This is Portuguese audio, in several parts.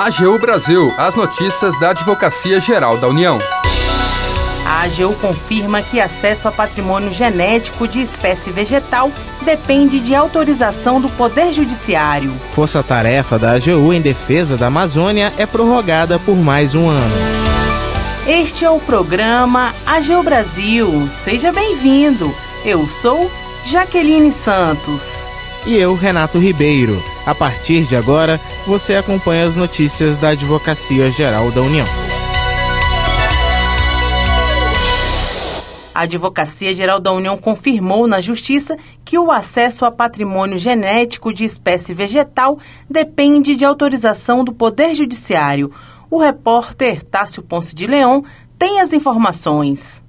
AGU Brasil, as notícias da Advocacia Geral da União. A AGU confirma que acesso a patrimônio genético de espécie vegetal depende de autorização do Poder Judiciário. Força-tarefa da AGU em defesa da Amazônia é prorrogada por mais um ano. Este é o programa AGU Brasil. Seja bem-vindo. Eu sou Jaqueline Santos. E eu, Renato Ribeiro. A partir de agora, você acompanha as notícias da Advocacia Geral da União. A Advocacia Geral da União confirmou na Justiça que o acesso a patrimônio genético de espécie vegetal depende de autorização do Poder Judiciário. O repórter Tássio Ponce de Leão tem as informações.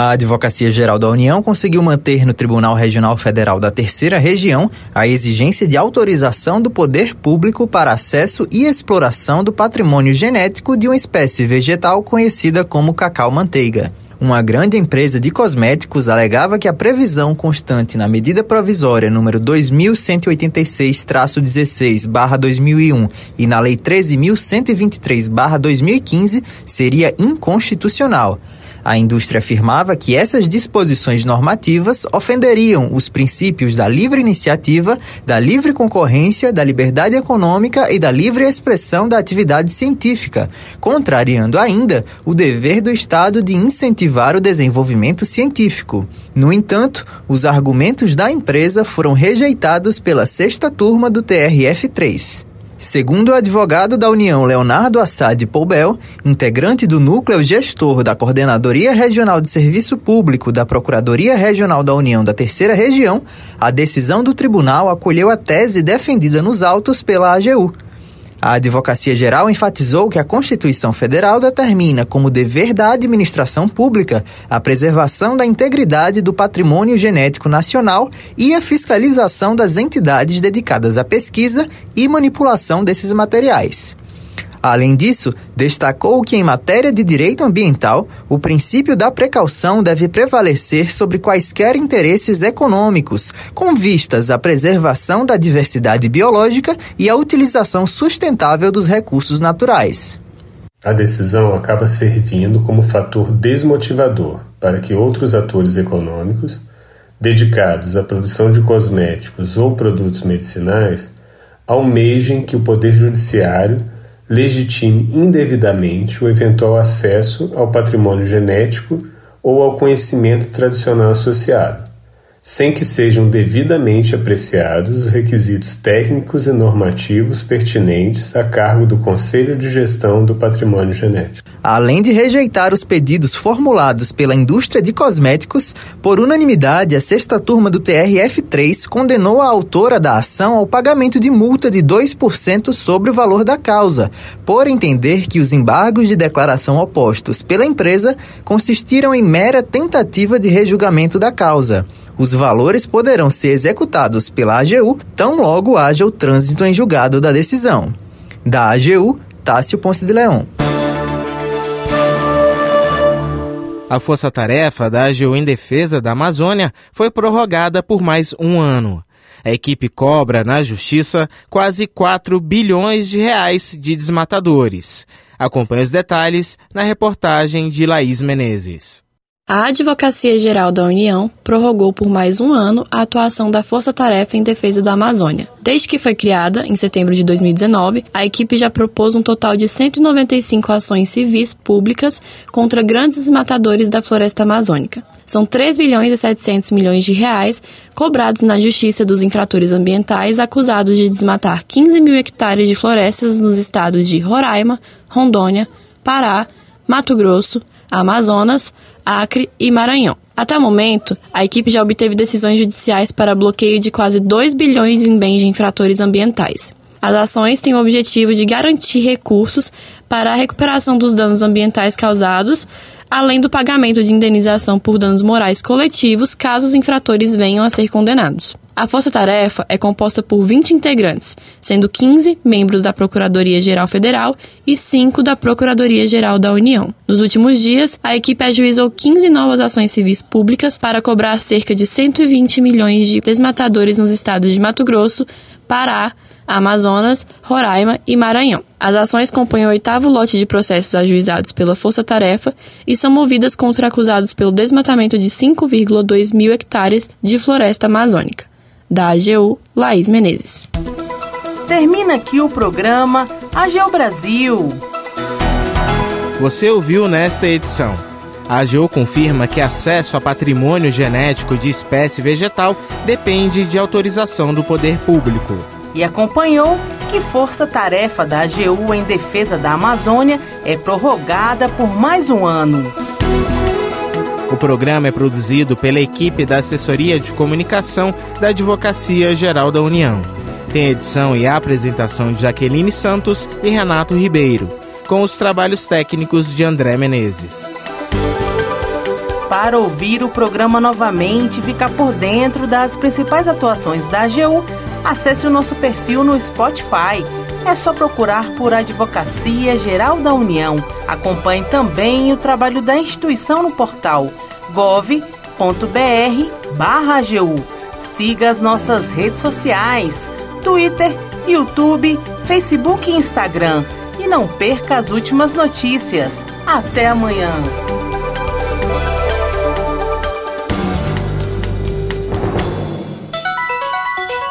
A Advocacia Geral da União conseguiu manter no Tribunal Regional Federal da Terceira Região a exigência de autorização do poder público para acesso e exploração do patrimônio genético de uma espécie vegetal conhecida como cacau-manteiga. Uma grande empresa de cosméticos alegava que a previsão constante na medida provisória número 2186-16/2001 e na lei 13123/2015 seria inconstitucional. A indústria afirmava que essas disposições normativas ofenderiam os princípios da livre iniciativa, da livre concorrência, da liberdade econômica e da livre expressão da atividade científica, contrariando ainda o dever do Estado de incentivar o desenvolvimento científico. No entanto, os argumentos da empresa foram rejeitados pela sexta turma do TRF3. Segundo o advogado da União Leonardo Assad Poubel, integrante do núcleo gestor da Coordenadoria Regional de Serviço Público da Procuradoria Regional da União da Terceira Região, a decisão do tribunal acolheu a tese defendida nos autos pela AGU. A Advocacia Geral enfatizou que a Constituição Federal determina como dever da administração pública a preservação da integridade do patrimônio genético nacional e a fiscalização das entidades dedicadas à pesquisa e manipulação desses materiais. Além disso, destacou que, em matéria de direito ambiental, o princípio da precaução deve prevalecer sobre quaisquer interesses econômicos, com vistas à preservação da diversidade biológica e à utilização sustentável dos recursos naturais. A decisão acaba servindo como fator desmotivador para que outros atores econômicos, dedicados à produção de cosméticos ou produtos medicinais, almejem que o Poder Judiciário legitime indevidamente o eventual acesso ao patrimônio genético ou ao conhecimento tradicional associado, sem que sejam devidamente apreciados os requisitos técnicos e normativos pertinentes a cargo do Conselho de Gestão do Patrimônio Genético. Além de rejeitar os pedidos formulados pela indústria de cosméticos, por unanimidade, a sexta turma do TRF3 condenou a autora da ação ao pagamento de multa de 2% sobre o valor da causa, por entender que os embargos de declaração opostos pela empresa consistiram em mera tentativa de rejulgamento da causa. Os valores poderão ser executados pela AGU tão logo haja o trânsito em julgado da decisão. Da AGU, Tássio Ponce de Leão. A força-tarefa da AGU em defesa da Amazônia foi prorrogada por mais um ano. A equipe cobra na justiça quase 4 bilhões de reais de desmatadores. Acompanhe os detalhes na reportagem de Laís Menezes. A Advocacia Geral da União prorrogou por mais um ano a atuação da Força Tarefa em Defesa da Amazônia. Desde que foi criada, em setembro de 2019, a equipe já propôs um total de 195 ações civis públicas contra grandes matadores da floresta amazônica. São 3 bilhões e 700 milhões de reais cobrados na justiça dos infratores ambientais acusados de desmatar 15 mil hectares de florestas nos estados de Roraima, Rondônia, Pará, Mato Grosso, Amazonas, Acre e Maranhão. Até o momento, a equipe já obteve decisões judiciais para bloqueio de quase 2 bilhões em bens de infratores ambientais. As ações têm o objetivo de garantir recursos para a recuperação dos danos ambientais causados, além do pagamento de indenização por danos morais coletivos caso os infratores venham a ser condenados. A força-tarefa é composta por 20 integrantes, sendo 15 membros da Procuradoria-Geral Federal e 5 da Procuradoria-Geral da União. Nos últimos dias, a equipe ajuizou 15 novas ações civis públicas para cobrar cerca de 120 milhões de desmatadores nos estados de Mato Grosso, Pará, Amazonas, Roraima e Maranhão. As ações compõem o oitavo lote de processos ajuizados pela Força Tarefa e são movidas contra acusados pelo desmatamento de 5,2 mil hectares de floresta amazônica. Da AGU, Laís Menezes. Termina aqui o programa AGU Brasil. Você ouviu nesta edição. A AGU confirma que acesso a patrimônio genético de espécie vegetal depende de autorização do poder público. E acompanhou que força-tarefa da AGU em defesa da Amazônia é prorrogada por mais um ano. O programa é produzido pela equipe da Assessoria de Comunicação da Advocacia Geral da União. Tem edição e apresentação de Jaqueline Santos e Renato Ribeiro, com os trabalhos técnicos de André Menezes. Para ouvir o programa novamente e ficar por dentro das principais atuações da AGU, acesse o nosso perfil no Spotify. É só procurar por Advocacia Geral da União. Acompanhe também o trabalho da instituição no portal gov.br/agu. Siga as nossas redes sociais Twitter, YouTube, Facebook e Instagram. E não perca as últimas notícias. Até amanhã!